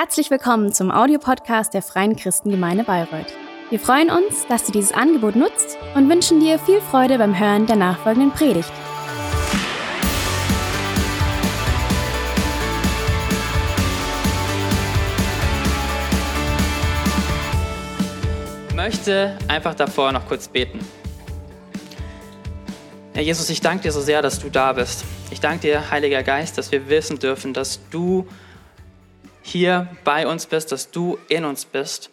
Herzlich willkommen zum Audiopodcast der Freien Christengemeinde Bayreuth. Wir freuen uns, dass du dieses Angebot nutzt und wünschen dir viel Freude beim Hören der nachfolgenden Predigt. Ich möchte einfach davor noch kurz beten. Herr Jesus, ich danke dir so sehr, dass du da bist. Ich danke dir, Heiliger Geist, dass wir wissen dürfen, dass du hier bei uns bist, dass du in uns bist.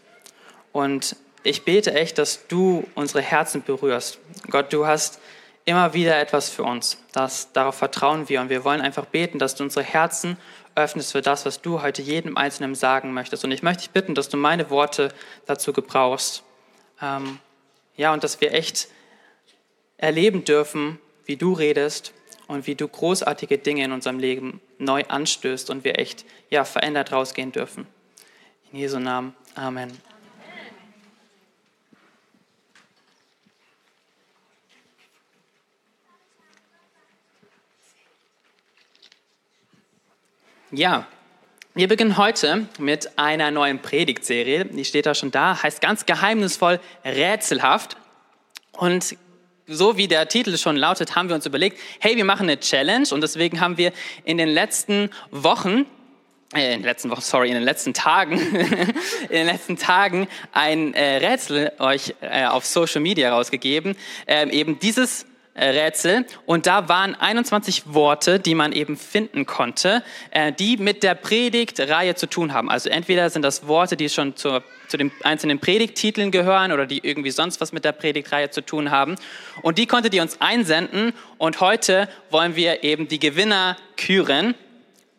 Und ich bete echt, dass du unsere Herzen berührst. Gott, du hast immer wieder etwas für uns. Das, darauf vertrauen wir und wir wollen einfach beten, dass du unsere Herzen öffnest für das, was du heute jedem Einzelnen sagen möchtest. Und ich möchte dich bitten, dass du meine Worte dazu gebrauchst. Ähm, ja, und dass wir echt erleben dürfen, wie du redest und wie du großartige Dinge in unserem Leben neu anstößt und wir echt ja, verändert rausgehen dürfen. In Jesu Namen. Amen. Ja, wir beginnen heute mit einer neuen Predigtserie. Die steht da schon da, heißt ganz geheimnisvoll rätselhaft. Und so wie der Titel schon lautet, haben wir uns überlegt, hey, wir machen eine Challenge und deswegen haben wir in den letzten Wochen äh, in den letzten Wochen, sorry, in den letzten Tagen, in den letzten Tagen ein äh, Rätsel euch äh, auf Social Media rausgegeben. Ähm, eben dieses Rätsel und da waren 21 Worte, die man eben finden konnte, äh, die mit der Predigtreihe zu tun haben. Also entweder sind das Worte, die schon zur, zu den einzelnen Predigttiteln gehören oder die irgendwie sonst was mit der Predigtreihe zu tun haben. Und die konntet ihr uns einsenden und heute wollen wir eben die Gewinner küren.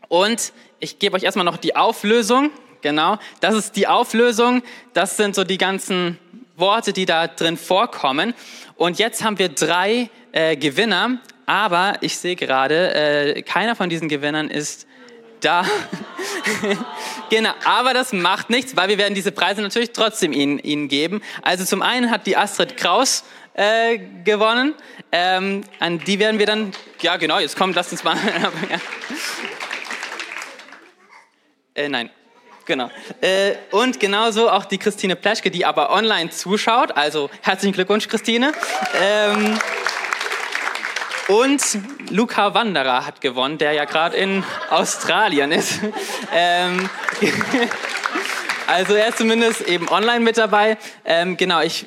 Und ich gebe euch erstmal noch die Auflösung. Genau, das ist die Auflösung. Das sind so die ganzen Worte, die da drin vorkommen. Und jetzt haben wir drei äh, Gewinner, aber ich sehe gerade, äh, keiner von diesen Gewinnern ist da. genau, aber das macht nichts, weil wir werden diese Preise natürlich trotzdem ihnen, ihnen geben. Also zum einen hat die Astrid Kraus äh, gewonnen. Ähm, an die werden wir dann, ja genau, jetzt kommt, lasst uns mal. äh, nein, genau. Äh, und genauso auch die Christine Pleschke, die aber online zuschaut. Also herzlichen Glückwunsch, Christine. Ähm, und Luca Wanderer hat gewonnen, der ja gerade in Australien ist. Ähm, also er ist zumindest eben online mit dabei. Ähm, genau, ich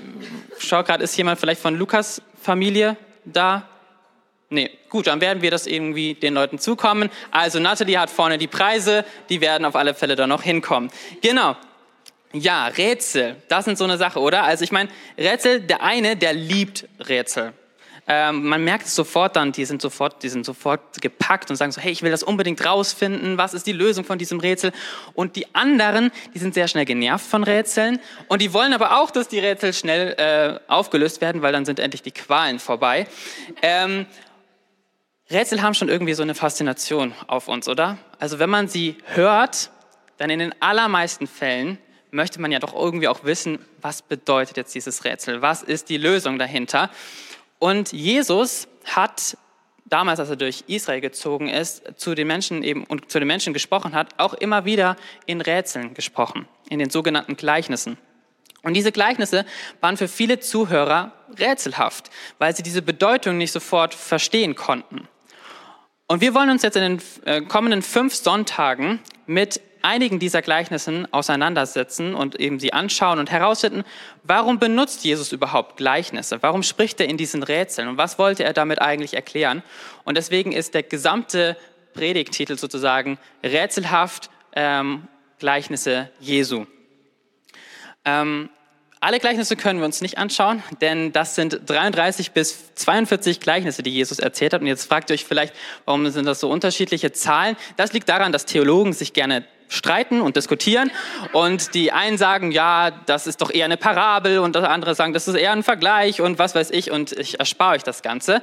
schaue gerade, ist jemand vielleicht von Lukas Familie da? Nee, gut, dann werden wir das irgendwie den Leuten zukommen. Also Natalie hat vorne die Preise, die werden auf alle Fälle da noch hinkommen. Genau. Ja, Rätsel, das sind so eine Sache, oder? Also ich meine, Rätsel, der eine, der liebt Rätsel. Ähm, man merkt es sofort dann, die sind sofort, die sind sofort gepackt und sagen so, hey, ich will das unbedingt rausfinden, was ist die Lösung von diesem Rätsel? Und die anderen, die sind sehr schnell genervt von Rätseln und die wollen aber auch, dass die Rätsel schnell äh, aufgelöst werden, weil dann sind endlich die Qualen vorbei. Ähm, Rätsel haben schon irgendwie so eine Faszination auf uns, oder? Also wenn man sie hört, dann in den allermeisten Fällen möchte man ja doch irgendwie auch wissen, was bedeutet jetzt dieses Rätsel? Was ist die Lösung dahinter? Und Jesus hat damals, als er durch Israel gezogen ist, zu den Menschen eben und zu den Menschen gesprochen hat, auch immer wieder in Rätseln gesprochen, in den sogenannten Gleichnissen. Und diese Gleichnisse waren für viele Zuhörer rätselhaft, weil sie diese Bedeutung nicht sofort verstehen konnten. Und wir wollen uns jetzt in den äh, kommenden fünf Sonntagen mit einigen dieser Gleichnissen auseinandersetzen und eben sie anschauen und herausfinden, warum benutzt Jesus überhaupt Gleichnisse? Warum spricht er in diesen Rätseln? Und was wollte er damit eigentlich erklären? Und deswegen ist der gesamte Predigtitel sozusagen rätselhaft ähm, Gleichnisse Jesu. Ähm, alle Gleichnisse können wir uns nicht anschauen, denn das sind 33 bis 42 Gleichnisse, die Jesus erzählt hat. Und jetzt fragt ihr euch vielleicht, warum sind das so unterschiedliche Zahlen? Das liegt daran, dass Theologen sich gerne streiten und diskutieren. Und die einen sagen, ja, das ist doch eher eine Parabel und andere sagen, das ist eher ein Vergleich und was weiß ich und ich erspare euch das Ganze.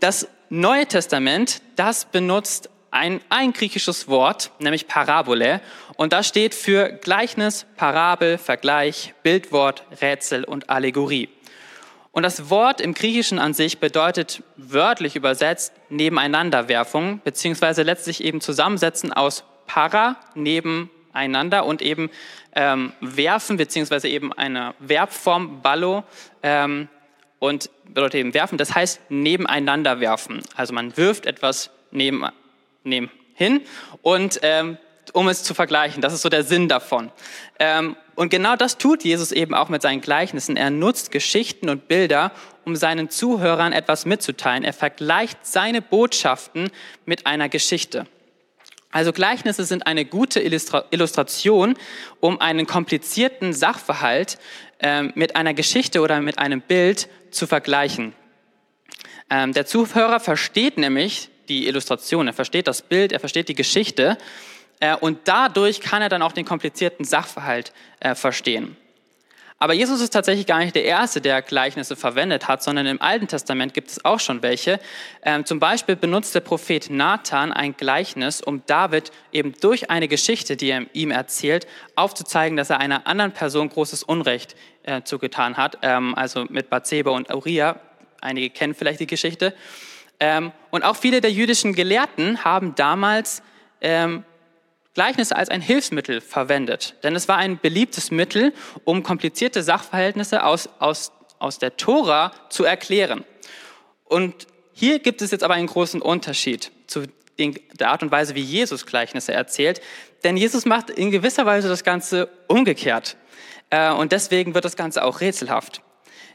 Das Neue Testament, das benutzt ein, ein griechisches Wort, nämlich Parabole. Und das steht für Gleichnis, Parabel, Vergleich, Bildwort, Rätsel und Allegorie. Und das Wort im Griechischen an sich bedeutet wörtlich übersetzt Nebeneinanderwerfung, beziehungsweise letztlich eben Zusammensetzen aus para neben nebeneinander und eben ähm, werfen, beziehungsweise eben eine Verbform, ballo, ähm, und bedeutet eben werfen, das heißt nebeneinander werfen. Also man wirft etwas neben, neben hin und ähm, um es zu vergleichen. Das ist so der Sinn davon. Ähm, und genau das tut Jesus eben auch mit seinen Gleichnissen. Er nutzt Geschichten und Bilder, um seinen Zuhörern etwas mitzuteilen. Er vergleicht seine Botschaften mit einer Geschichte. Also Gleichnisse sind eine gute Illustra Illustration, um einen komplizierten Sachverhalt äh, mit einer Geschichte oder mit einem Bild zu vergleichen. Ähm, der Zuhörer versteht nämlich die Illustration, er versteht das Bild, er versteht die Geschichte äh, und dadurch kann er dann auch den komplizierten Sachverhalt äh, verstehen. Aber Jesus ist tatsächlich gar nicht der Erste, der Gleichnisse verwendet hat, sondern im Alten Testament gibt es auch schon welche. Ähm, zum Beispiel benutzt der Prophet Nathan ein Gleichnis, um David eben durch eine Geschichte, die er ihm erzählt, aufzuzeigen, dass er einer anderen Person großes Unrecht äh, zugetan hat. Ähm, also mit Bathseba und Uriah. Einige kennen vielleicht die Geschichte. Ähm, und auch viele der jüdischen Gelehrten haben damals Gleichnisse als ein Hilfsmittel verwendet. Denn es war ein beliebtes Mittel, um komplizierte Sachverhältnisse aus, aus, aus der Tora zu erklären. Und hier gibt es jetzt aber einen großen Unterschied zu der Art und Weise, wie Jesus Gleichnisse erzählt. Denn Jesus macht in gewisser Weise das Ganze umgekehrt. Äh, und deswegen wird das Ganze auch rätselhaft.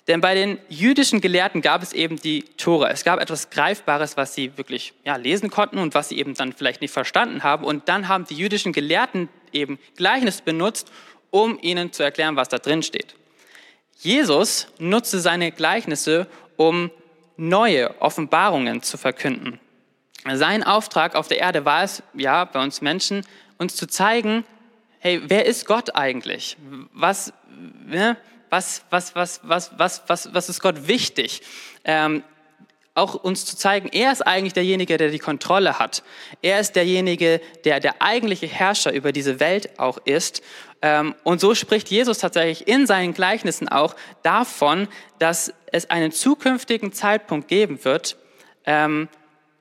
Denn bei den jüdischen Gelehrten gab es eben die Tora. Es gab etwas Greifbares, was sie wirklich ja, lesen konnten und was sie eben dann vielleicht nicht verstanden haben. Und dann haben die jüdischen Gelehrten eben Gleichnis benutzt, um ihnen zu erklären, was da drin steht. Jesus nutzte seine Gleichnisse, um neue Offenbarungen zu verkünden. Sein Auftrag auf der Erde war es, ja, bei uns Menschen, uns zu zeigen, hey, wer ist Gott eigentlich? Was, ne? Was, was, was, was, was, was, was ist Gott wichtig? Ähm, auch uns zu zeigen, er ist eigentlich derjenige, der die Kontrolle hat. Er ist derjenige, der der eigentliche Herrscher über diese Welt auch ist. Ähm, und so spricht Jesus tatsächlich in seinen Gleichnissen auch davon, dass es einen zukünftigen Zeitpunkt geben wird, ähm,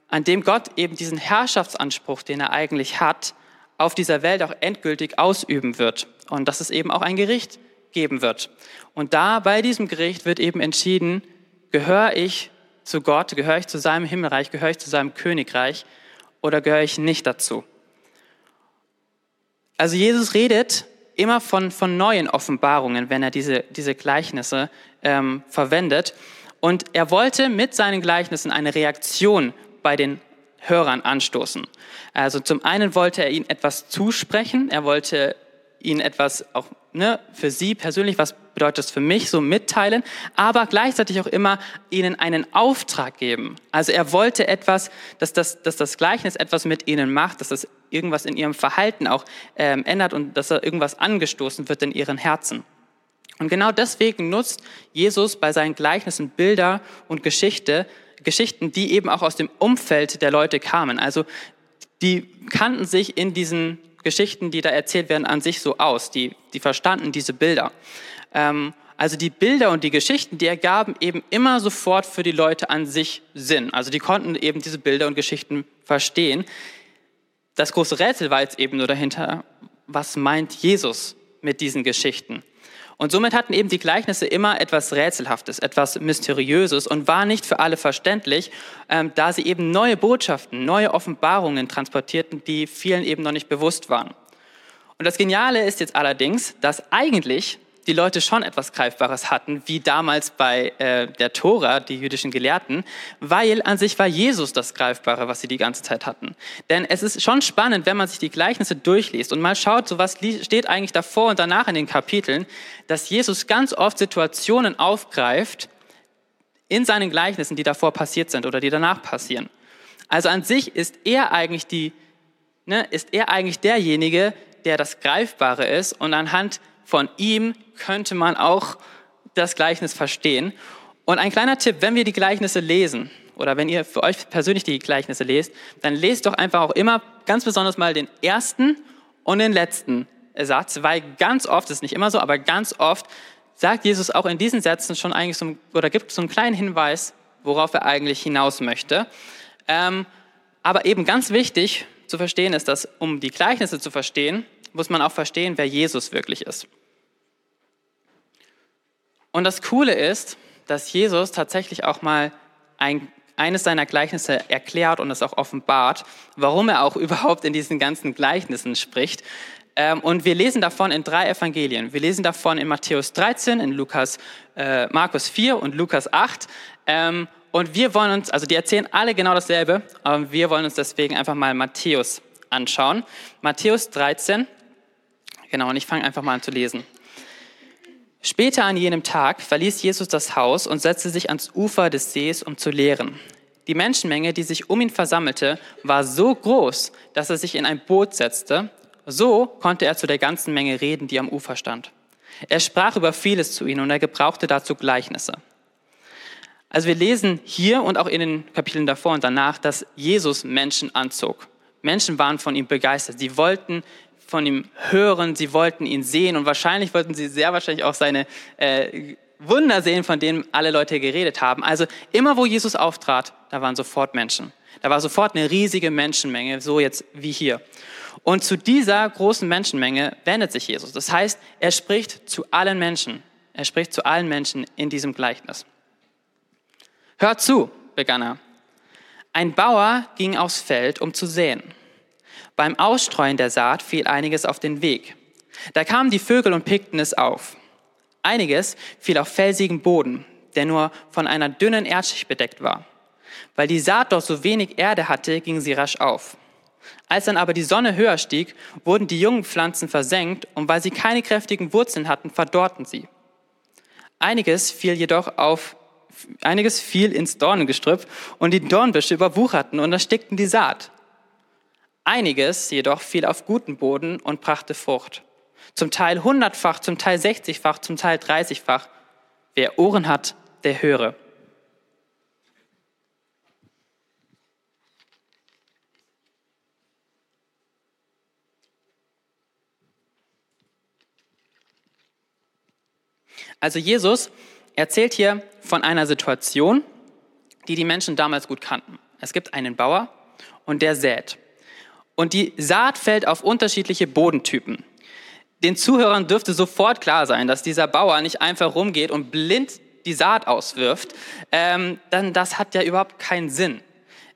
an dem Gott eben diesen Herrschaftsanspruch, den er eigentlich hat, auf dieser Welt auch endgültig ausüben wird. Und dass es eben auch ein Gericht geben wird. Und da bei diesem Gericht wird eben entschieden, gehöre ich zu Gott, gehöre ich zu seinem Himmelreich, gehöre ich zu seinem Königreich oder gehöre ich nicht dazu. Also Jesus redet immer von, von neuen Offenbarungen, wenn er diese, diese Gleichnisse ähm, verwendet. Und er wollte mit seinen Gleichnissen eine Reaktion bei den Hörern anstoßen. Also zum einen wollte er ihnen etwas zusprechen, er wollte ihnen etwas auch ne, für sie persönlich, was bedeutet das für mich, so mitteilen, aber gleichzeitig auch immer ihnen einen Auftrag geben. Also er wollte etwas, dass das, dass das Gleichnis etwas mit ihnen macht, dass das irgendwas in ihrem Verhalten auch ähm, ändert und dass da irgendwas angestoßen wird in ihren Herzen. Und genau deswegen nutzt Jesus bei seinen Gleichnissen Bilder und Geschichte, Geschichten, die eben auch aus dem Umfeld der Leute kamen. Also die kannten sich in diesen Geschichten, die da erzählt werden, an sich so aus. Die, die verstanden diese Bilder. Ähm, also die Bilder und die Geschichten, die ergaben eben immer sofort für die Leute an sich Sinn. Also die konnten eben diese Bilder und Geschichten verstehen. Das große Rätsel war jetzt eben nur dahinter, was meint Jesus mit diesen Geschichten? Und somit hatten eben die Gleichnisse immer etwas Rätselhaftes, etwas Mysteriöses und war nicht für alle verständlich, ähm, da sie eben neue Botschaften, neue Offenbarungen transportierten, die vielen eben noch nicht bewusst waren. Und das Geniale ist jetzt allerdings, dass eigentlich die Leute schon etwas Greifbares hatten, wie damals bei äh, der Tora, die jüdischen Gelehrten, weil an sich war Jesus das Greifbare, was sie die ganze Zeit hatten. Denn es ist schon spannend, wenn man sich die Gleichnisse durchliest und mal schaut, so was steht eigentlich davor und danach in den Kapiteln, dass Jesus ganz oft Situationen aufgreift in seinen Gleichnissen, die davor passiert sind oder die danach passieren. Also an sich ist er eigentlich die, ne, ist er eigentlich derjenige, der das Greifbare ist und anhand von ihm könnte man auch das Gleichnis verstehen. Und ein kleiner Tipp, wenn wir die Gleichnisse lesen oder wenn ihr für euch persönlich die Gleichnisse lest, dann lest doch einfach auch immer ganz besonders mal den ersten und den letzten Satz, weil ganz oft, das ist nicht immer so, aber ganz oft sagt Jesus auch in diesen Sätzen schon eigentlich so, oder gibt so einen kleinen Hinweis, worauf er eigentlich hinaus möchte. Ähm, aber eben ganz wichtig zu verstehen ist, dass um die Gleichnisse zu verstehen, muss man auch verstehen, wer Jesus wirklich ist. Und das Coole ist, dass Jesus tatsächlich auch mal ein, eines seiner Gleichnisse erklärt und es auch offenbart, warum er auch überhaupt in diesen ganzen Gleichnissen spricht. Ähm, und wir lesen davon in drei Evangelien. Wir lesen davon in Matthäus 13, in Lukas, äh, Markus 4 und Lukas 8. Ähm, und wir wollen uns, also die erzählen alle genau dasselbe, aber wir wollen uns deswegen einfach mal Matthäus anschauen. Matthäus 13, genau, und ich fange einfach mal an zu lesen. Später an jenem Tag verließ Jesus das Haus und setzte sich ans Ufer des Sees, um zu lehren. Die Menschenmenge, die sich um ihn versammelte, war so groß, dass er sich in ein Boot setzte. So konnte er zu der ganzen Menge reden, die am Ufer stand. Er sprach über vieles zu ihnen und er gebrauchte dazu Gleichnisse. Also wir lesen hier und auch in den Kapiteln davor und danach, dass Jesus Menschen anzog. Menschen waren von ihm begeistert. Sie wollten von ihm hören, sie wollten ihn sehen und wahrscheinlich wollten sie sehr wahrscheinlich auch seine äh, Wunder sehen, von denen alle Leute geredet haben. Also immer wo Jesus auftrat, da waren sofort Menschen. Da war sofort eine riesige Menschenmenge, so jetzt wie hier. Und zu dieser großen Menschenmenge wendet sich Jesus. Das heißt, er spricht zu allen Menschen. Er spricht zu allen Menschen in diesem Gleichnis. Hört zu, begann er. Ein Bauer ging aufs Feld, um zu säen. Beim Ausstreuen der Saat fiel einiges auf den Weg. Da kamen die Vögel und pickten es auf. Einiges fiel auf felsigen Boden, der nur von einer dünnen Erdschicht bedeckt war. Weil die Saat dort so wenig Erde hatte, ging sie rasch auf. Als dann aber die Sonne höher stieg, wurden die jungen Pflanzen versenkt und weil sie keine kräftigen Wurzeln hatten, verdorrten sie. Einiges fiel jedoch auf, einiges fiel ins Dornengestrüpp und die Dornbüsche überwucherten und erstickten die Saat. Einiges jedoch fiel auf guten Boden und brachte Frucht. Zum Teil hundertfach, zum Teil sechzigfach, zum Teil dreißigfach. Wer Ohren hat, der höre. Also Jesus erzählt hier von einer Situation, die die Menschen damals gut kannten. Es gibt einen Bauer und der sät. Und die Saat fällt auf unterschiedliche Bodentypen. Den Zuhörern dürfte sofort klar sein, dass dieser Bauer nicht einfach rumgeht und blind die Saat auswirft. Ähm, dann das hat ja überhaupt keinen Sinn.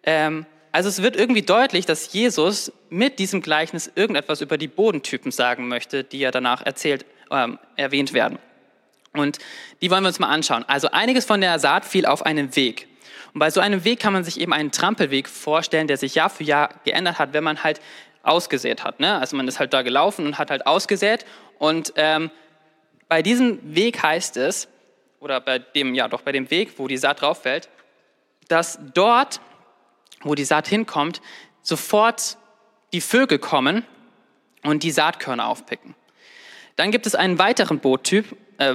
Ähm, also es wird irgendwie deutlich, dass Jesus mit diesem Gleichnis irgendetwas über die Bodentypen sagen möchte, die ja danach erzählt, ähm, erwähnt werden. Und die wollen wir uns mal anschauen. Also einiges von der Saat fiel auf einen Weg. Und bei so einem Weg kann man sich eben einen Trampelweg vorstellen, der sich Jahr für Jahr geändert hat, wenn man halt ausgesät hat. Ne? Also man ist halt da gelaufen und hat halt ausgesät. Und ähm, bei diesem Weg heißt es, oder bei dem, ja doch, bei dem Weg, wo die Saat drauf fällt, dass dort, wo die Saat hinkommt, sofort die Vögel kommen und die Saatkörner aufpicken. Dann gibt es einen weiteren Boottyp, äh,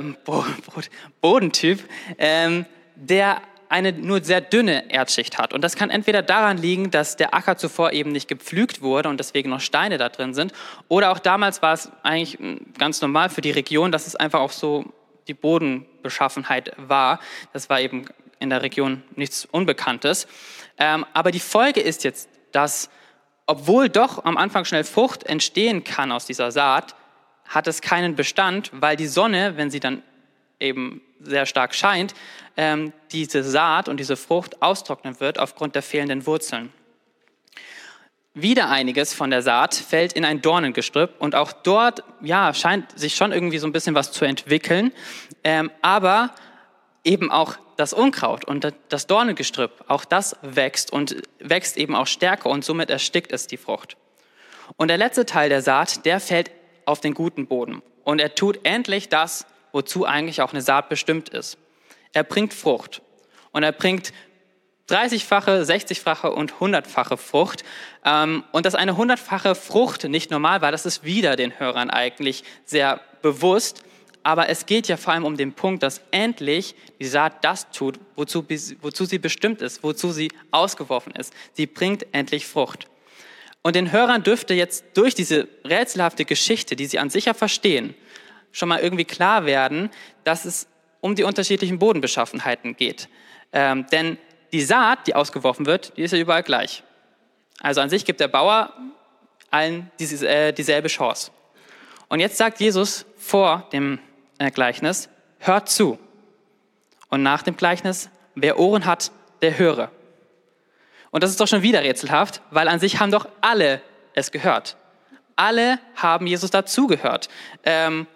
Bodentyp, ähm, der eine nur sehr dünne Erdschicht hat. Und das kann entweder daran liegen, dass der Acker zuvor eben nicht gepflügt wurde und deswegen noch Steine da drin sind, oder auch damals war es eigentlich hm, ganz normal für die Region, dass es einfach auch so die Bodenbeschaffenheit war. Das war eben in der Region nichts Unbekanntes. Ähm, aber die Folge ist jetzt, dass obwohl doch am Anfang schnell Frucht entstehen kann aus dieser Saat, hat es keinen Bestand, weil die Sonne, wenn sie dann eben sehr stark scheint, ähm, diese Saat und diese Frucht austrocknen wird aufgrund der fehlenden Wurzeln. Wieder einiges von der Saat fällt in ein Dornengestrüpp und auch dort ja, scheint sich schon irgendwie so ein bisschen was zu entwickeln, ähm, aber eben auch das Unkraut und das Dornengestrüpp, auch das wächst und wächst eben auch stärker und somit erstickt es die Frucht. Und der letzte Teil der Saat, der fällt auf den guten Boden und er tut endlich das, wozu eigentlich auch eine Saat bestimmt ist. Er bringt Frucht und er bringt 30-fache, 60-fache und 100-fache Frucht. Ähm, und dass eine 100-fache Frucht nicht normal war, das ist wieder den Hörern eigentlich sehr bewusst. Aber es geht ja vor allem um den Punkt, dass endlich die Saat das tut, wozu, wozu sie bestimmt ist, wozu sie ausgeworfen ist. Sie bringt endlich Frucht. Und den Hörern dürfte jetzt durch diese rätselhafte Geschichte, die sie an sich ja verstehen, schon mal irgendwie klar werden, dass es um die unterschiedlichen Bodenbeschaffenheiten geht. Ähm, denn die Saat, die ausgeworfen wird, die ist ja überall gleich. Also an sich gibt der Bauer allen diese, äh, dieselbe Chance. Und jetzt sagt Jesus vor dem äh, Gleichnis, hört zu. Und nach dem Gleichnis, wer Ohren hat, der höre. Und das ist doch schon wieder rätselhaft, weil an sich haben doch alle es gehört. Alle haben Jesus dazugehört. Ähm,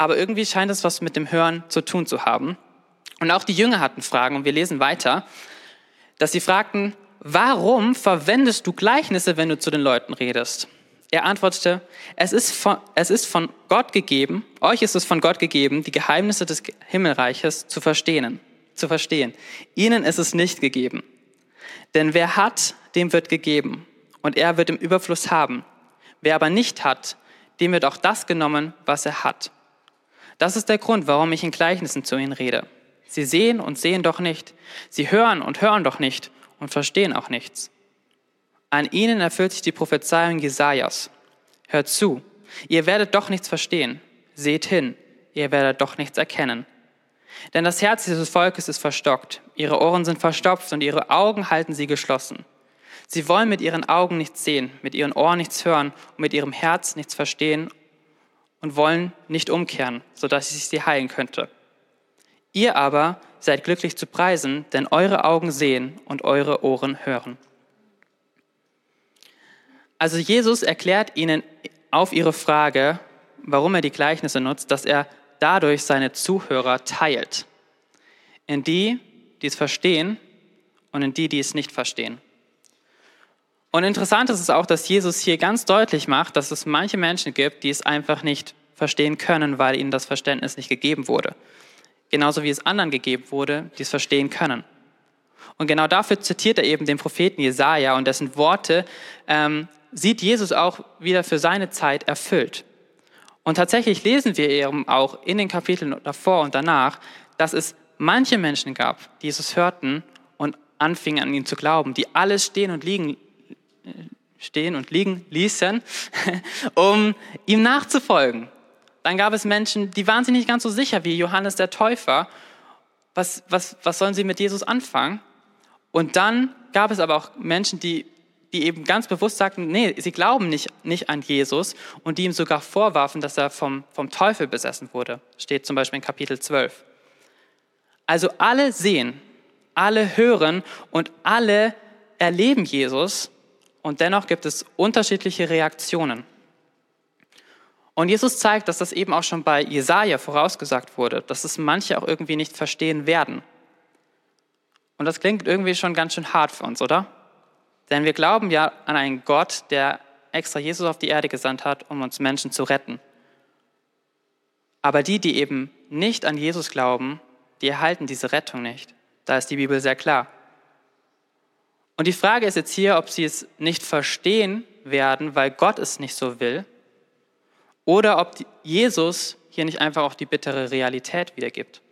aber irgendwie scheint es was mit dem Hören zu tun zu haben. Und auch die Jünger hatten Fragen und wir lesen weiter, dass sie fragten, warum verwendest du Gleichnisse, wenn du zu den Leuten redest? Er antwortete, es ist, von, es ist von Gott gegeben, euch ist es von Gott gegeben, die Geheimnisse des Himmelreiches zu verstehen, zu verstehen. Ihnen ist es nicht gegeben. Denn wer hat, dem wird gegeben und er wird im Überfluss haben. Wer aber nicht hat, dem wird auch das genommen, was er hat. Das ist der Grund, warum ich in Gleichnissen zu ihnen rede. Sie sehen und sehen doch nicht. Sie hören und hören doch nicht und verstehen auch nichts. An ihnen erfüllt sich die Prophezeiung Jesajas. Hört zu, ihr werdet doch nichts verstehen. Seht hin, ihr werdet doch nichts erkennen. Denn das Herz dieses Volkes ist verstockt, ihre Ohren sind verstopft und ihre Augen halten sie geschlossen. Sie wollen mit ihren Augen nichts sehen, mit ihren Ohren nichts hören und mit ihrem Herz nichts verstehen und wollen nicht umkehren, sodass ich sie heilen könnte. Ihr aber seid glücklich zu preisen, denn eure Augen sehen und eure Ohren hören. Also Jesus erklärt ihnen auf ihre Frage, warum er die Gleichnisse nutzt, dass er dadurch seine Zuhörer teilt. In die, die es verstehen und in die, die es nicht verstehen. Und interessant ist es auch, dass Jesus hier ganz deutlich macht, dass es manche Menschen gibt, die es einfach nicht verstehen können, weil ihnen das Verständnis nicht gegeben wurde. Genauso wie es anderen gegeben wurde, die es verstehen können. Und genau dafür zitiert er eben den Propheten Jesaja und dessen Worte ähm, sieht Jesus auch wieder für seine Zeit erfüllt. Und tatsächlich lesen wir eben auch in den Kapiteln davor und danach, dass es manche Menschen gab, die Jesus hörten und anfingen an ihn zu glauben, die alles stehen und liegen, stehen und liegen ließen, um ihm nachzufolgen. Dann gab es Menschen, die waren sich nicht ganz so sicher wie Johannes der Täufer. Was, was, was sollen sie mit Jesus anfangen? Und dann gab es aber auch Menschen, die die eben ganz bewusst sagten, nee, sie glauben nicht, nicht an Jesus und die ihm sogar vorwarfen, dass er vom, vom Teufel besessen wurde. Steht zum Beispiel in Kapitel 12. Also alle sehen, alle hören und alle erleben Jesus und dennoch gibt es unterschiedliche Reaktionen. Und Jesus zeigt, dass das eben auch schon bei Jesaja vorausgesagt wurde, dass es manche auch irgendwie nicht verstehen werden. Und das klingt irgendwie schon ganz schön hart für uns, oder? Denn wir glauben ja an einen Gott, der extra Jesus auf die Erde gesandt hat, um uns Menschen zu retten. Aber die, die eben nicht an Jesus glauben, die erhalten diese Rettung nicht. Da ist die Bibel sehr klar. Und die Frage ist jetzt hier, ob sie es nicht verstehen werden, weil Gott es nicht so will, oder ob Jesus hier nicht einfach auch die bittere Realität wiedergibt.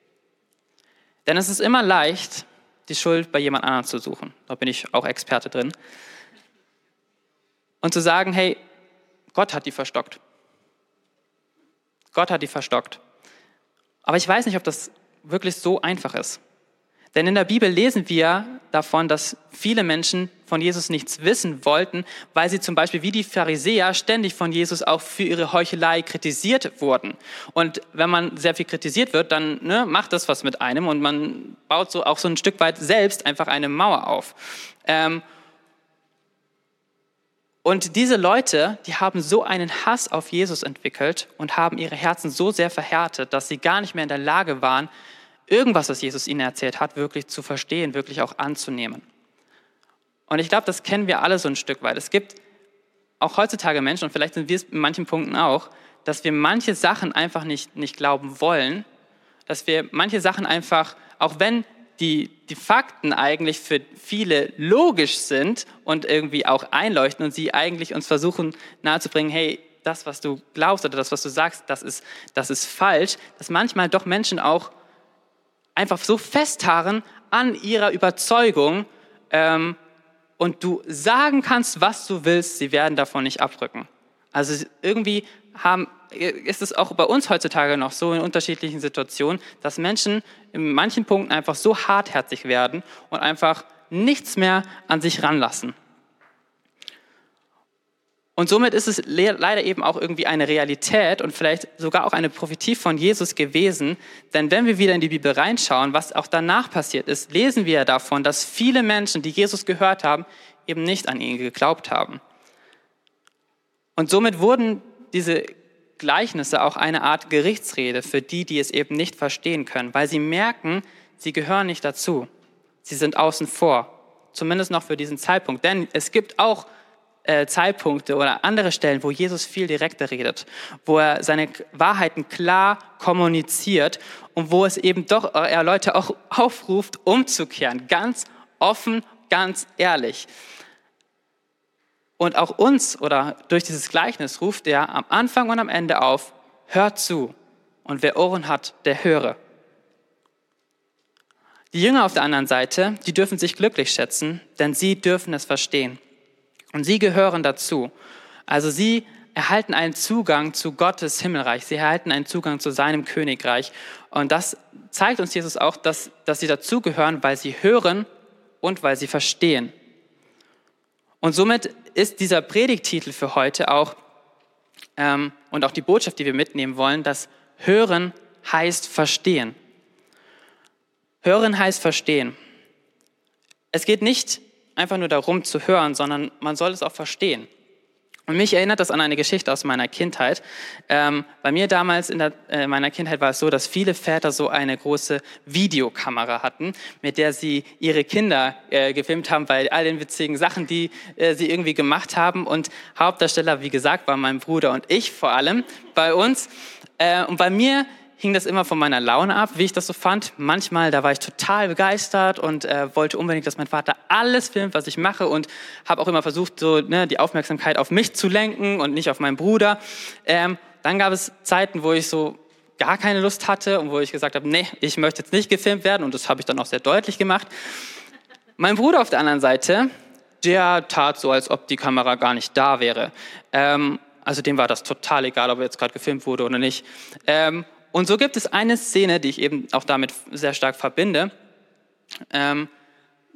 Denn es ist immer leicht, die Schuld bei jemand anderem zu suchen. Da bin ich auch Experte drin. Und zu sagen, hey, Gott hat die verstockt. Gott hat die verstockt. Aber ich weiß nicht, ob das wirklich so einfach ist. Denn in der Bibel lesen wir davon, dass viele Menschen von Jesus nichts wissen wollten, weil sie zum Beispiel wie die Pharisäer ständig von Jesus auch für ihre Heuchelei kritisiert wurden. Und wenn man sehr viel kritisiert wird, dann ne, macht das was mit einem und man baut so auch so ein Stück weit selbst einfach eine Mauer auf. Ähm, und diese Leute, die haben so einen Hass auf Jesus entwickelt und haben ihre Herzen so sehr verhärtet, dass sie gar nicht mehr in der Lage waren, irgendwas, was Jesus ihnen erzählt hat, wirklich zu verstehen, wirklich auch anzunehmen. Und ich glaube, das kennen wir alle so ein Stück weit. Es gibt auch heutzutage Menschen, und vielleicht sind wir es in manchen Punkten auch, dass wir manche Sachen einfach nicht, nicht glauben wollen, dass wir manche Sachen einfach, auch wenn die, die Fakten eigentlich für viele logisch sind und irgendwie auch einleuchten und sie eigentlich uns versuchen nahezubringen, hey, das, was du glaubst oder das, was du sagst, das ist, das ist falsch, dass manchmal doch Menschen auch einfach so festharren an ihrer Überzeugung ähm, und du sagen kannst, was du willst, sie werden davon nicht abrücken. Also irgendwie haben, ist es auch bei uns heutzutage noch so in unterschiedlichen Situationen, dass Menschen in manchen Punkten einfach so hartherzig werden und einfach nichts mehr an sich ranlassen. Und somit ist es leider eben auch irgendwie eine Realität und vielleicht sogar auch eine Prophetie von Jesus gewesen. Denn wenn wir wieder in die Bibel reinschauen, was auch danach passiert ist, lesen wir davon, dass viele Menschen, die Jesus gehört haben, eben nicht an ihn geglaubt haben. Und somit wurden diese Gleichnisse auch eine Art Gerichtsrede für die, die es eben nicht verstehen können, weil sie merken, sie gehören nicht dazu. Sie sind außen vor, zumindest noch für diesen Zeitpunkt. Denn es gibt auch äh, Zeitpunkte oder andere Stellen, wo Jesus viel direkter redet, wo er seine Wahrheiten klar kommuniziert und wo es eben doch äh, er Leute auch aufruft, umzukehren, ganz offen, ganz ehrlich. Und auch uns oder durch dieses Gleichnis ruft er am Anfang und am Ende auf, hört zu und wer Ohren hat, der höre. Die Jünger auf der anderen Seite, die dürfen sich glücklich schätzen, denn sie dürfen es verstehen. Und sie gehören dazu. Also sie erhalten einen Zugang zu Gottes Himmelreich. Sie erhalten einen Zugang zu seinem Königreich. Und das zeigt uns Jesus auch, dass, dass sie dazugehören, weil sie hören und weil sie verstehen. Und somit ist dieser Predigtitel für heute auch ähm, und auch die Botschaft, die wir mitnehmen wollen, dass Hören heißt Verstehen. Hören heißt Verstehen. Es geht nicht einfach nur darum zu hören, sondern man soll es auch verstehen. Und mich erinnert das an eine Geschichte aus meiner Kindheit. Ähm, bei mir damals in der, äh, meiner Kindheit war es so, dass viele Väter so eine große Videokamera hatten, mit der sie ihre Kinder äh, gefilmt haben bei all den witzigen Sachen, die äh, sie irgendwie gemacht haben. Und Hauptdarsteller, wie gesagt, waren mein Bruder und ich vor allem bei uns. Äh, und bei mir hing das immer von meiner Laune ab, wie ich das so fand. Manchmal, da war ich total begeistert und äh, wollte unbedingt, dass mein Vater alles filmt, was ich mache und habe auch immer versucht, so ne, die Aufmerksamkeit auf mich zu lenken und nicht auf meinen Bruder. Ähm, dann gab es Zeiten, wo ich so gar keine Lust hatte und wo ich gesagt habe, nee, ich möchte jetzt nicht gefilmt werden und das habe ich dann auch sehr deutlich gemacht. Mein Bruder auf der anderen Seite, der tat so, als ob die Kamera gar nicht da wäre. Ähm, also dem war das total egal, ob er jetzt gerade gefilmt wurde oder nicht. Ähm, und so gibt es eine Szene, die ich eben auch damit sehr stark verbinde. Ähm,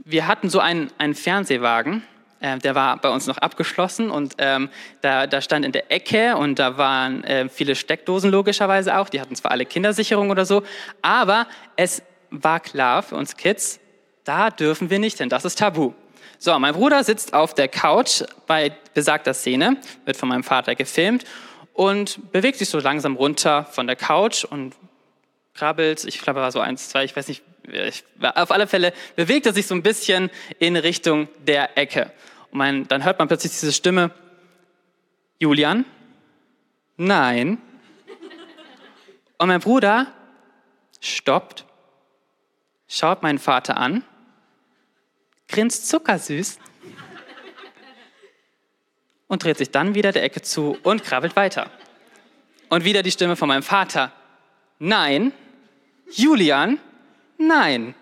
wir hatten so einen, einen Fernsehwagen, äh, der war bei uns noch abgeschlossen und ähm, da, da, stand in der Ecke und da waren äh, viele Steckdosen logischerweise auch. Die hatten zwar alle Kindersicherung oder so, aber es war klar für uns Kids, da dürfen wir nicht hin, das ist tabu. So, mein Bruder sitzt auf der Couch bei besagter Szene, wird von meinem Vater gefilmt und bewegt sich so langsam runter von der Couch und krabbelt, ich glaube, war so eins, zwei, ich weiß nicht, ich, auf alle Fälle bewegt er sich so ein bisschen in Richtung der Ecke. Und mein, dann hört man plötzlich diese Stimme, Julian? Nein. Und mein Bruder stoppt, schaut meinen Vater an, grinst zuckersüß und dreht sich dann wieder der Ecke zu und krabbelt weiter. Und wieder die Stimme von meinem Vater. Nein. Julian. Nein.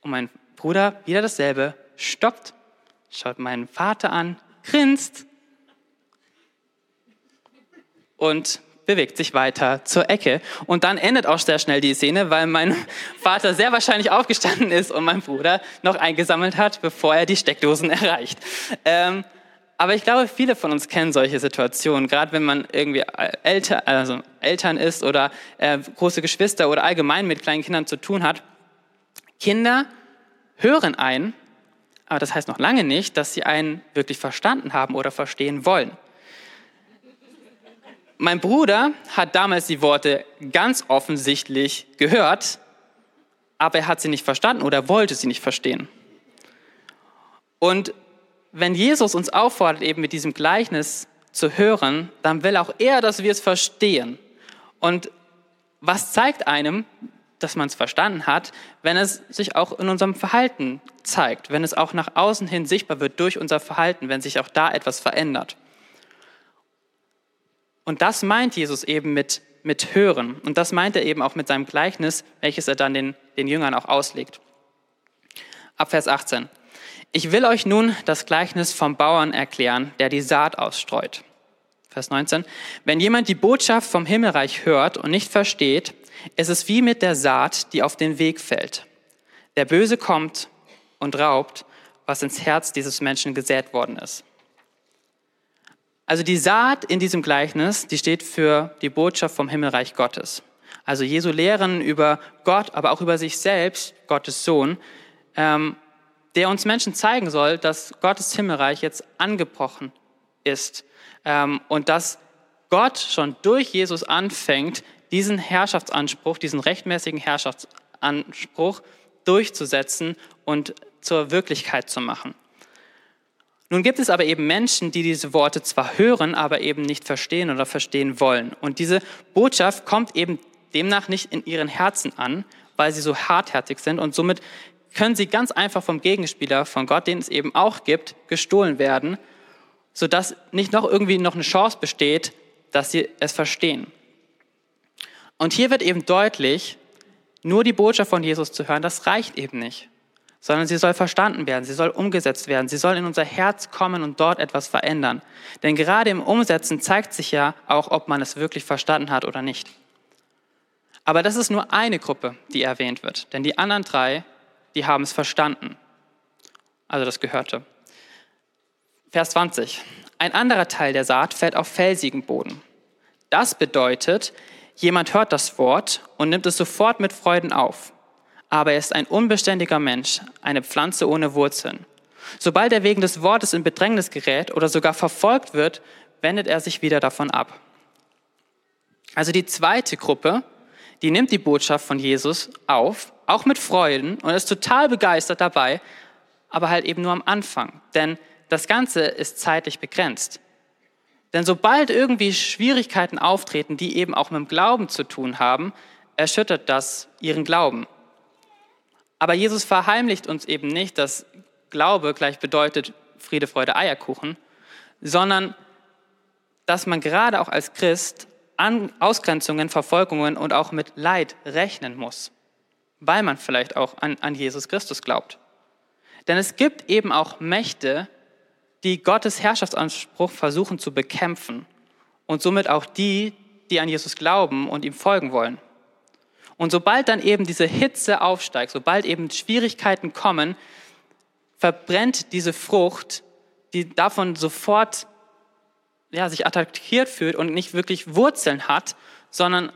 Und mein Bruder wieder dasselbe, stoppt, schaut meinen Vater an, grinst und bewegt sich weiter zur Ecke. Und dann endet auch sehr schnell die Szene, weil mein Vater sehr wahrscheinlich aufgestanden ist und mein Bruder noch eingesammelt hat, bevor er die Steckdosen erreicht. Ähm, aber ich glaube, viele von uns kennen solche Situationen, gerade wenn man irgendwie Elter, also Eltern ist oder äh, große Geschwister oder allgemein mit kleinen Kindern zu tun hat. Kinder hören einen, aber das heißt noch lange nicht, dass sie einen wirklich verstanden haben oder verstehen wollen. Mein Bruder hat damals die Worte ganz offensichtlich gehört, aber er hat sie nicht verstanden oder wollte sie nicht verstehen. Und wenn Jesus uns auffordert, eben mit diesem Gleichnis zu hören, dann will auch er, dass wir es verstehen. Und was zeigt einem, dass man es verstanden hat, wenn es sich auch in unserem Verhalten zeigt, wenn es auch nach außen hin sichtbar wird durch unser Verhalten, wenn sich auch da etwas verändert. Und das meint Jesus eben mit, mit Hören. Und das meint er eben auch mit seinem Gleichnis, welches er dann den, den Jüngern auch auslegt. Ab Vers 18. Ich will euch nun das Gleichnis vom Bauern erklären, der die Saat ausstreut. Vers 19. Wenn jemand die Botschaft vom Himmelreich hört und nicht versteht, ist es wie mit der Saat, die auf den Weg fällt. Der Böse kommt und raubt, was ins Herz dieses Menschen gesät worden ist. Also die Saat in diesem Gleichnis, die steht für die Botschaft vom Himmelreich Gottes. Also Jesu Lehren über Gott, aber auch über sich selbst, Gottes Sohn, ähm, der uns Menschen zeigen soll, dass Gottes Himmelreich jetzt angebrochen ist ähm, und dass Gott schon durch Jesus anfängt, diesen Herrschaftsanspruch, diesen rechtmäßigen Herrschaftsanspruch durchzusetzen und zur Wirklichkeit zu machen. Nun gibt es aber eben Menschen, die diese Worte zwar hören, aber eben nicht verstehen oder verstehen wollen. Und diese Botschaft kommt eben demnach nicht in ihren Herzen an, weil sie so hartherzig sind und somit können sie ganz einfach vom Gegenspieler, von Gott, den es eben auch gibt, gestohlen werden, sodass nicht noch irgendwie noch eine Chance besteht, dass sie es verstehen. Und hier wird eben deutlich, nur die Botschaft von Jesus zu hören, das reicht eben nicht, sondern sie soll verstanden werden, sie soll umgesetzt werden, sie soll in unser Herz kommen und dort etwas verändern. Denn gerade im Umsetzen zeigt sich ja auch, ob man es wirklich verstanden hat oder nicht. Aber das ist nur eine Gruppe, die erwähnt wird, denn die anderen drei, die haben es verstanden. Also das Gehörte. Vers 20. Ein anderer Teil der Saat fällt auf felsigen Boden. Das bedeutet, jemand hört das Wort und nimmt es sofort mit Freuden auf. Aber er ist ein unbeständiger Mensch, eine Pflanze ohne Wurzeln. Sobald er wegen des Wortes in Bedrängnis gerät oder sogar verfolgt wird, wendet er sich wieder davon ab. Also die zweite Gruppe, die nimmt die Botschaft von Jesus auf, auch mit Freuden und ist total begeistert dabei, aber halt eben nur am Anfang. Denn das Ganze ist zeitlich begrenzt. Denn sobald irgendwie Schwierigkeiten auftreten, die eben auch mit dem Glauben zu tun haben, erschüttert das ihren Glauben. Aber Jesus verheimlicht uns eben nicht, dass Glaube gleich bedeutet Friede, Freude, Eierkuchen, sondern dass man gerade auch als Christ an Ausgrenzungen, Verfolgungen und auch mit Leid rechnen muss, weil man vielleicht auch an, an Jesus Christus glaubt. Denn es gibt eben auch Mächte, die Gottes Herrschaftsanspruch versuchen zu bekämpfen und somit auch die, die an Jesus glauben und ihm folgen wollen. Und sobald dann eben diese Hitze aufsteigt, sobald eben Schwierigkeiten kommen, verbrennt diese Frucht, die davon sofort ja, sich attackiert fühlt und nicht wirklich Wurzeln hat, sondern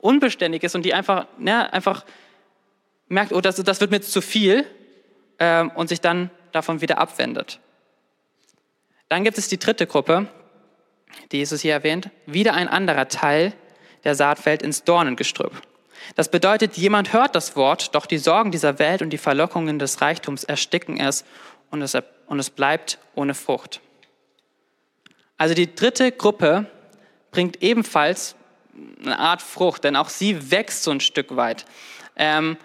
unbeständig ist und die einfach, ja, einfach merkt, oh, das, das wird mir zu viel ähm, und sich dann davon wieder abwendet. Dann gibt es die dritte Gruppe, die Jesus hier erwähnt, wieder ein anderer Teil der Saat fällt ins Dornengestrüpp. Das bedeutet, jemand hört das Wort, doch die Sorgen dieser Welt und die Verlockungen des Reichtums ersticken es und es, und es bleibt ohne Frucht. Also die dritte Gruppe bringt ebenfalls eine Art Frucht, denn auch sie wächst so ein Stück weit. Ähm,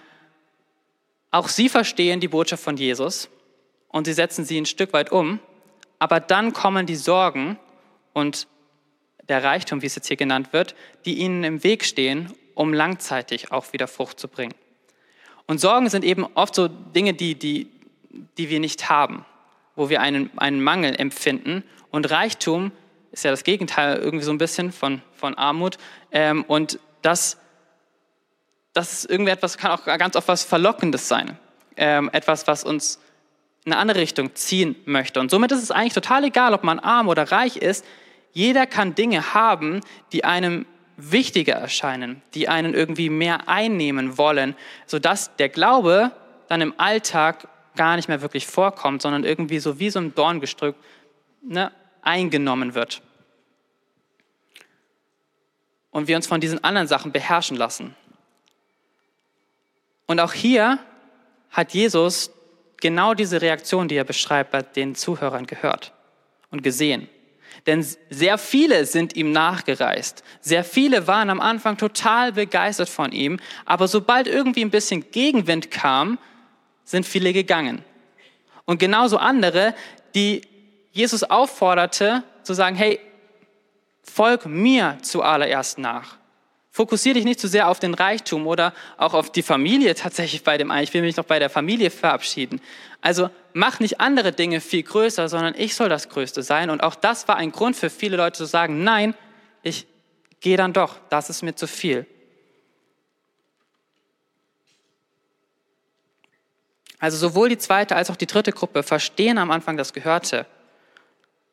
auch sie verstehen die Botschaft von Jesus und sie setzen sie ein Stück weit um, aber dann kommen die Sorgen und der Reichtum, wie es jetzt hier genannt wird, die ihnen im Weg stehen, um langzeitig auch wieder Frucht zu bringen. Und Sorgen sind eben oft so Dinge, die, die, die wir nicht haben, wo wir einen, einen Mangel empfinden. Und Reichtum ist ja das Gegenteil irgendwie so ein bisschen von, von Armut. Ähm, und das, das ist irgendwie etwas, kann auch ganz oft was Verlockendes sein. Ähm, etwas, was uns in eine andere Richtung ziehen möchte. Und somit ist es eigentlich total egal, ob man arm oder reich ist. Jeder kann Dinge haben, die einem wichtiger erscheinen, die einen irgendwie mehr einnehmen wollen, sodass der Glaube dann im Alltag gar nicht mehr wirklich vorkommt, sondern irgendwie so wie so ein Dorngestrück ne, eingenommen wird. Und wir uns von diesen anderen Sachen beherrschen lassen. Und auch hier hat Jesus genau diese Reaktion, die er beschreibt, bei den Zuhörern gehört und gesehen. Denn sehr viele sind ihm nachgereist. Sehr viele waren am Anfang total begeistert von ihm. Aber sobald irgendwie ein bisschen Gegenwind kam, sind viele gegangen. Und genauso andere, die Jesus aufforderte zu sagen, hey, folg mir zuallererst nach. Fokussiere dich nicht zu sehr auf den Reichtum oder auch auf die Familie tatsächlich bei dem einen. Ich will mich noch bei der Familie verabschieden. Also mach nicht andere Dinge viel größer, sondern ich soll das Größte sein. Und auch das war ein Grund für viele Leute zu sagen, nein, ich gehe dann doch, das ist mir zu viel. Also sowohl die zweite als auch die dritte Gruppe verstehen am Anfang das Gehörte.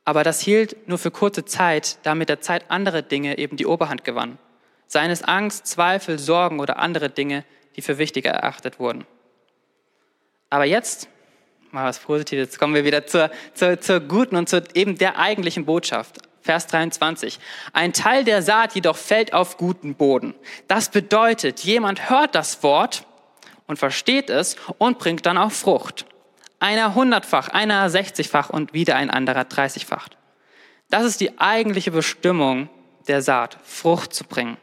Aber das hielt nur für kurze Zeit, da mit der Zeit andere Dinge eben die Oberhand gewannen. Seien es Angst, Zweifel, Sorgen oder andere Dinge, die für wichtiger erachtet wurden. Aber jetzt, mal was Positives, jetzt kommen wir wieder zur, zur, zur guten und zur eben der eigentlichen Botschaft. Vers 23. Ein Teil der Saat jedoch fällt auf guten Boden. Das bedeutet, jemand hört das Wort und versteht es und bringt dann auch Frucht. Einer hundertfach, einer sechzigfach und wieder ein anderer dreißigfach. Das ist die eigentliche Bestimmung der Saat, Frucht zu bringen.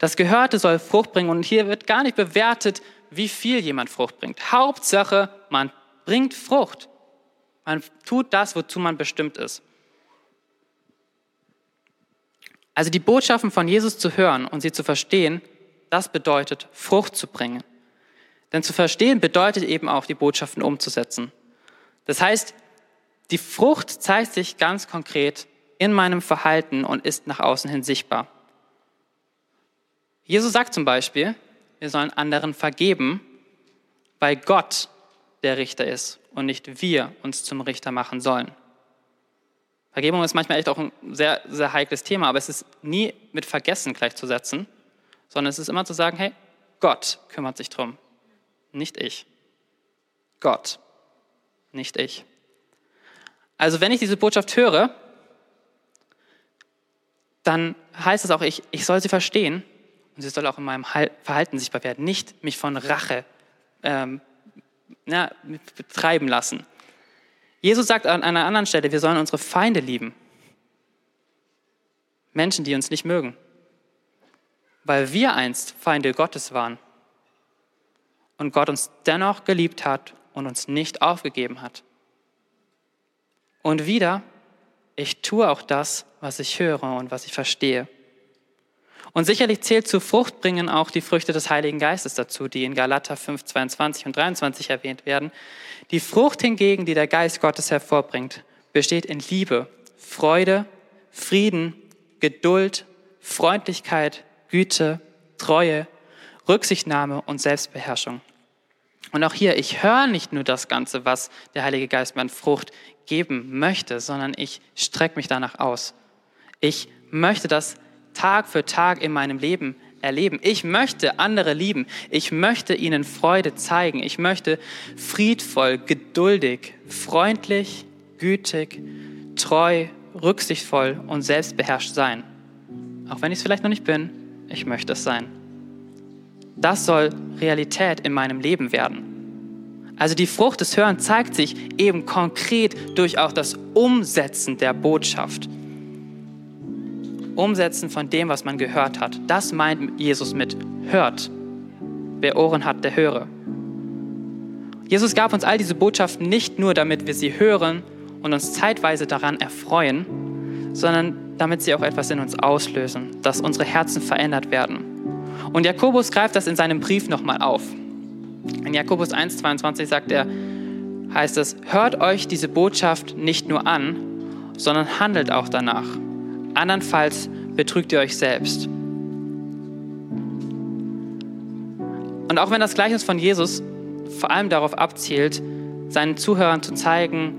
Das Gehörte soll Frucht bringen und hier wird gar nicht bewertet, wie viel jemand Frucht bringt. Hauptsache, man bringt Frucht. Man tut das, wozu man bestimmt ist. Also die Botschaften von Jesus zu hören und sie zu verstehen, das bedeutet Frucht zu bringen. Denn zu verstehen bedeutet eben auch, die Botschaften umzusetzen. Das heißt, die Frucht zeigt sich ganz konkret in meinem Verhalten und ist nach außen hin sichtbar. Jesus sagt zum Beispiel, wir sollen anderen vergeben, weil Gott der Richter ist und nicht wir uns zum Richter machen sollen. Vergebung ist manchmal echt auch ein sehr, sehr heikles Thema, aber es ist nie mit Vergessen gleichzusetzen, sondern es ist immer zu sagen, hey, Gott kümmert sich drum nicht ich. Gott, nicht ich. Also wenn ich diese Botschaft höre, dann heißt es auch, ich, ich soll sie verstehen und sie soll auch in meinem Verhalten sichtbar werden, nicht mich von Rache ähm, ja, betreiben lassen. Jesus sagt an einer anderen Stelle, wir sollen unsere Feinde lieben. Menschen, die uns nicht mögen, weil wir einst Feinde Gottes waren und Gott uns dennoch geliebt hat und uns nicht aufgegeben hat. Und wieder, ich tue auch das, was ich höre und was ich verstehe. Und sicherlich zählt zu Fruchtbringen auch die Früchte des Heiligen Geistes dazu, die in Galater 5, 22 und 23 erwähnt werden. Die Frucht hingegen, die der Geist Gottes hervorbringt, besteht in Liebe, Freude, Frieden, Geduld, Freundlichkeit, Güte, Treue, Rücksichtnahme und Selbstbeherrschung. Und auch hier, ich höre nicht nur das Ganze, was der Heilige Geist mir an Frucht geben möchte, sondern ich strecke mich danach aus. Ich möchte das Tag für Tag in meinem Leben erleben. Ich möchte andere lieben. Ich möchte ihnen Freude zeigen. Ich möchte friedvoll, geduldig, freundlich, gütig, treu, rücksichtsvoll und selbstbeherrscht sein. Auch wenn ich es vielleicht noch nicht bin, ich möchte es sein. Das soll Realität in meinem Leben werden. Also die Frucht des Hörens zeigt sich eben konkret durch auch das Umsetzen der Botschaft. Umsetzen von dem, was man gehört hat. Das meint Jesus mit hört. Wer Ohren hat, der höre. Jesus gab uns all diese Botschaften nicht nur, damit wir sie hören und uns zeitweise daran erfreuen, sondern damit sie auch etwas in uns auslösen, dass unsere Herzen verändert werden und Jakobus greift das in seinem Brief nochmal auf. In Jakobus 1,22 sagt er, heißt es, hört euch diese Botschaft nicht nur an, sondern handelt auch danach. Andernfalls betrügt ihr euch selbst. Und auch wenn das Gleichnis von Jesus vor allem darauf abzielt, seinen Zuhörern zu zeigen,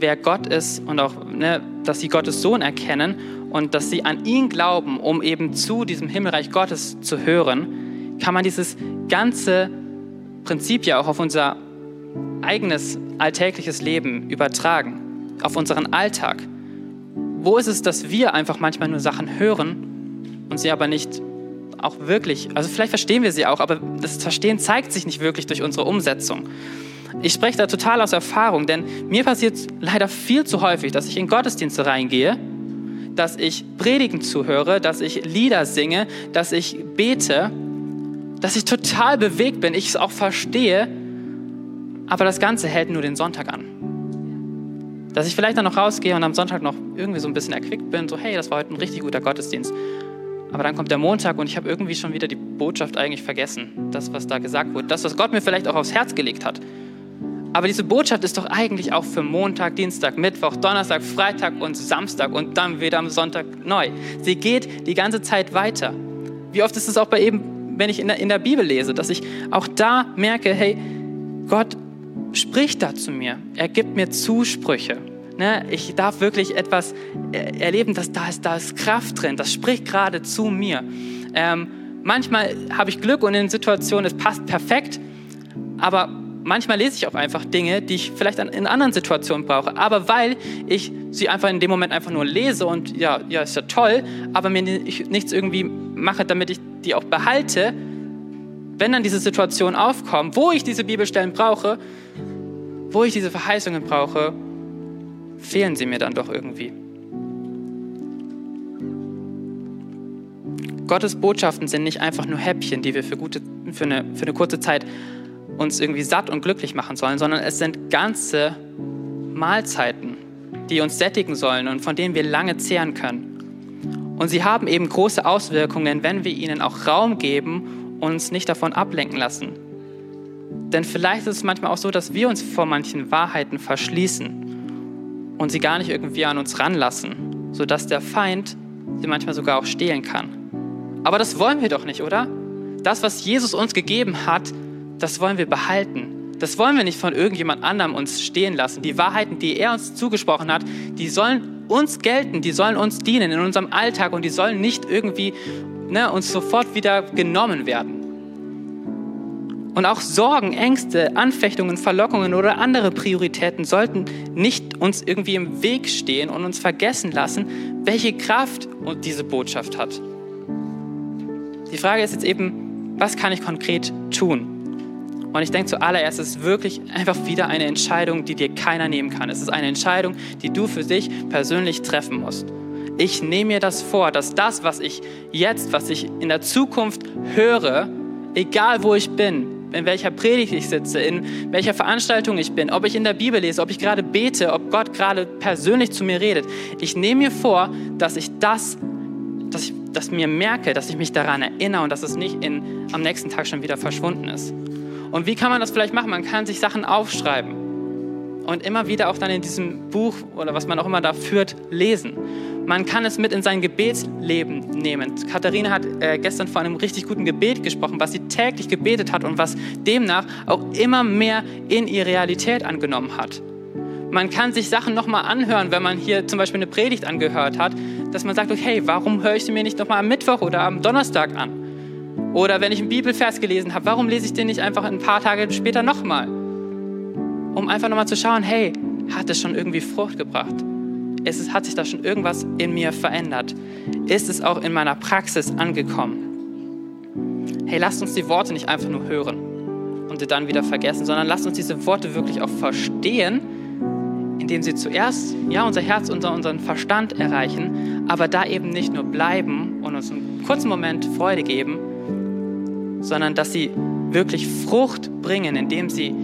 wer Gott ist und auch, ne, dass sie Gottes Sohn erkennen und dass sie an ihn glauben, um eben zu diesem Himmelreich Gottes zu hören, kann man dieses ganze Prinzip ja auch auf unser eigenes alltägliches Leben übertragen, auf unseren Alltag. Wo ist es, dass wir einfach manchmal nur Sachen hören und sie aber nicht auch wirklich, also vielleicht verstehen wir sie auch, aber das Verstehen zeigt sich nicht wirklich durch unsere Umsetzung. Ich spreche da total aus Erfahrung, denn mir passiert leider viel zu häufig, dass ich in Gottesdienste reingehe dass ich Predigen zuhöre, dass ich Lieder singe, dass ich bete, dass ich total bewegt bin, ich es auch verstehe, aber das Ganze hält nur den Sonntag an. Dass ich vielleicht dann noch rausgehe und am Sonntag noch irgendwie so ein bisschen erquickt bin, so hey, das war heute ein richtig guter Gottesdienst. Aber dann kommt der Montag und ich habe irgendwie schon wieder die Botschaft eigentlich vergessen. Das, was da gesagt wurde. Das, was Gott mir vielleicht auch aufs Herz gelegt hat. Aber diese Botschaft ist doch eigentlich auch für Montag, Dienstag, Mittwoch, Donnerstag, Freitag und Samstag und dann wieder am Sonntag neu. Sie geht die ganze Zeit weiter. Wie oft ist es auch bei eben, wenn ich in der, in der Bibel lese, dass ich auch da merke, hey, Gott spricht da zu mir. Er gibt mir Zusprüche. Ne? Ich darf wirklich etwas erleben, dass da ist, da ist Kraft drin. Das spricht gerade zu mir. Ähm, manchmal habe ich Glück und in Situationen, es passt perfekt, aber manchmal lese ich auch einfach Dinge, die ich vielleicht in anderen Situationen brauche. Aber weil ich sie einfach in dem Moment einfach nur lese und ja, ja, ist ja toll, aber mir nichts irgendwie mache, damit ich die auch behalte, wenn dann diese Situationen aufkommen, wo ich diese Bibelstellen brauche, wo ich diese Verheißungen brauche, fehlen sie mir dann doch irgendwie. Gottes Botschaften sind nicht einfach nur Häppchen, die wir für, gute, für, eine, für eine kurze Zeit uns irgendwie satt und glücklich machen sollen, sondern es sind ganze Mahlzeiten, die uns sättigen sollen und von denen wir lange zehren können. Und sie haben eben große Auswirkungen, wenn wir ihnen auch Raum geben uns nicht davon ablenken lassen. Denn vielleicht ist es manchmal auch so, dass wir uns vor manchen Wahrheiten verschließen und sie gar nicht irgendwie an uns ranlassen, sodass der Feind sie manchmal sogar auch stehlen kann. Aber das wollen wir doch nicht, oder? Das, was Jesus uns gegeben hat, das wollen wir behalten. Das wollen wir nicht von irgendjemand anderem uns stehen lassen. Die Wahrheiten, die er uns zugesprochen hat, die sollen uns gelten, die sollen uns dienen in unserem Alltag und die sollen nicht irgendwie ne, uns sofort wieder genommen werden. Und auch Sorgen, Ängste, Anfechtungen, Verlockungen oder andere Prioritäten sollten nicht uns irgendwie im Weg stehen und uns vergessen lassen, welche Kraft diese Botschaft hat. Die Frage ist jetzt eben, was kann ich konkret tun? Und ich denke zuallererst, es ist wirklich einfach wieder eine Entscheidung, die dir keiner nehmen kann. Es ist eine Entscheidung, die du für dich persönlich treffen musst. Ich nehme mir das vor, dass das, was ich jetzt, was ich in der Zukunft höre, egal wo ich bin, in welcher Predigt ich sitze, in welcher Veranstaltung ich bin, ob ich in der Bibel lese, ob ich gerade bete, ob Gott gerade persönlich zu mir redet. Ich nehme mir vor, dass ich das, dass ich das mir merke, dass ich mich daran erinnere und dass es nicht in, am nächsten Tag schon wieder verschwunden ist. Und wie kann man das vielleicht machen? Man kann sich Sachen aufschreiben und immer wieder auch dann in diesem Buch oder was man auch immer da führt, lesen. Man kann es mit in sein Gebetsleben nehmen. Katharina hat äh, gestern von einem richtig guten Gebet gesprochen, was sie täglich gebetet hat und was demnach auch immer mehr in ihre Realität angenommen hat. Man kann sich Sachen nochmal anhören, wenn man hier zum Beispiel eine Predigt angehört hat, dass man sagt, okay, warum höre ich sie mir nicht nochmal am Mittwoch oder am Donnerstag an? Oder wenn ich einen Bibelvers gelesen habe, warum lese ich den nicht einfach ein paar Tage später nochmal? Um einfach nochmal zu schauen, hey, hat es schon irgendwie Frucht gebracht? Ist es, hat sich da schon irgendwas in mir verändert? Ist es auch in meiner Praxis angekommen? Hey, lasst uns die Worte nicht einfach nur hören und sie dann wieder vergessen, sondern lasst uns diese Worte wirklich auch verstehen, indem sie zuerst ja, unser Herz, unser, unseren Verstand erreichen, aber da eben nicht nur bleiben und uns einen kurzen Moment Freude geben, sondern dass sie wirklich Frucht bringen, indem sie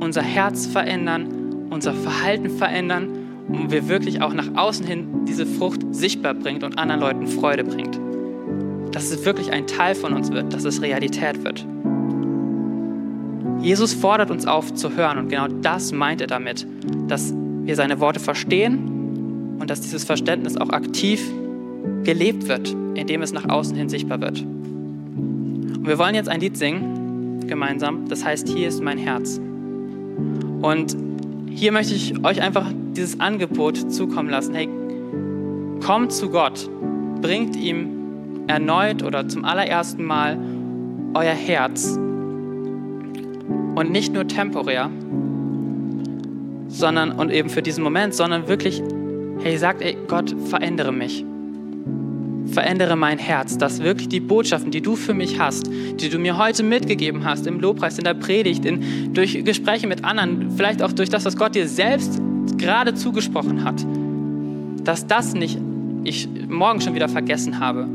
unser Herz verändern, unser Verhalten verändern und wir wirklich auch nach außen hin diese Frucht sichtbar bringt und anderen Leuten Freude bringt. Dass es wirklich ein Teil von uns wird, dass es Realität wird. Jesus fordert uns auf zu hören und genau das meint er damit, dass wir seine Worte verstehen und dass dieses Verständnis auch aktiv gelebt wird, indem es nach außen hin sichtbar wird. Und wir wollen jetzt ein Lied singen, gemeinsam. Das heißt, hier ist mein Herz. Und hier möchte ich euch einfach dieses Angebot zukommen lassen. Hey, kommt zu Gott, bringt ihm erneut oder zum allerersten Mal euer Herz. Und nicht nur temporär, sondern und eben für diesen Moment, sondern wirklich, hey, sagt, ey, Gott, verändere mich verändere mein Herz, dass wirklich die Botschaften, die du für mich hast, die du mir heute mitgegeben hast, im Lobpreis, in der Predigt, in, durch Gespräche mit anderen, vielleicht auch durch das, was Gott dir selbst gerade zugesprochen hat, dass das nicht ich morgen schon wieder vergessen habe,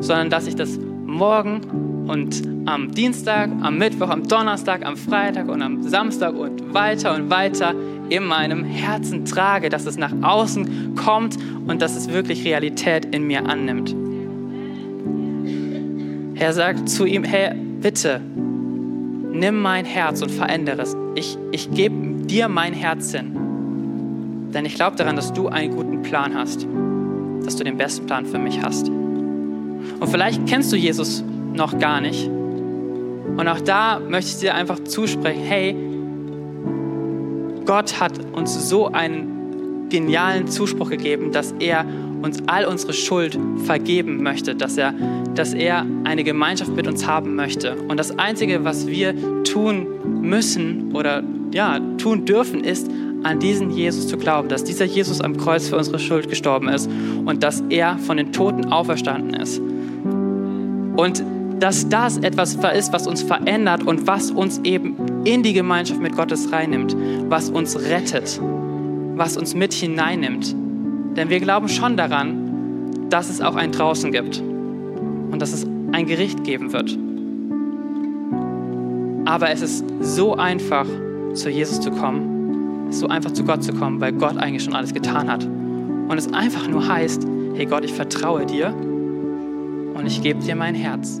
sondern dass ich das morgen und am Dienstag, am Mittwoch, am Donnerstag, am Freitag und am Samstag und weiter und weiter in meinem Herzen trage, dass es nach außen kommt und dass es wirklich Realität in mir annimmt. Er sagt zu ihm, hey, bitte, nimm mein Herz und verändere es. Ich, ich gebe dir mein Herz hin. Denn ich glaube daran, dass du einen guten Plan hast. Dass du den besten Plan für mich hast. Und vielleicht kennst du Jesus noch gar nicht. Und auch da möchte ich dir einfach zusprechen, hey, Gott hat uns so einen genialen Zuspruch gegeben, dass er uns all unsere Schuld vergeben möchte, dass er, dass er eine Gemeinschaft mit uns haben möchte. Und das Einzige, was wir tun müssen oder ja, tun dürfen, ist, an diesen Jesus zu glauben, dass dieser Jesus am Kreuz für unsere Schuld gestorben ist und dass er von den Toten auferstanden ist. Und dass das etwas ist, was uns verändert und was uns eben in die Gemeinschaft mit Gottes reinnimmt, was uns rettet, was uns mit hineinnimmt. Denn wir glauben schon daran, dass es auch ein Draußen gibt und dass es ein Gericht geben wird. Aber es ist so einfach, zu Jesus zu kommen, es ist so einfach zu Gott zu kommen, weil Gott eigentlich schon alles getan hat. Und es einfach nur heißt, hey Gott, ich vertraue dir und ich gebe dir mein Herz.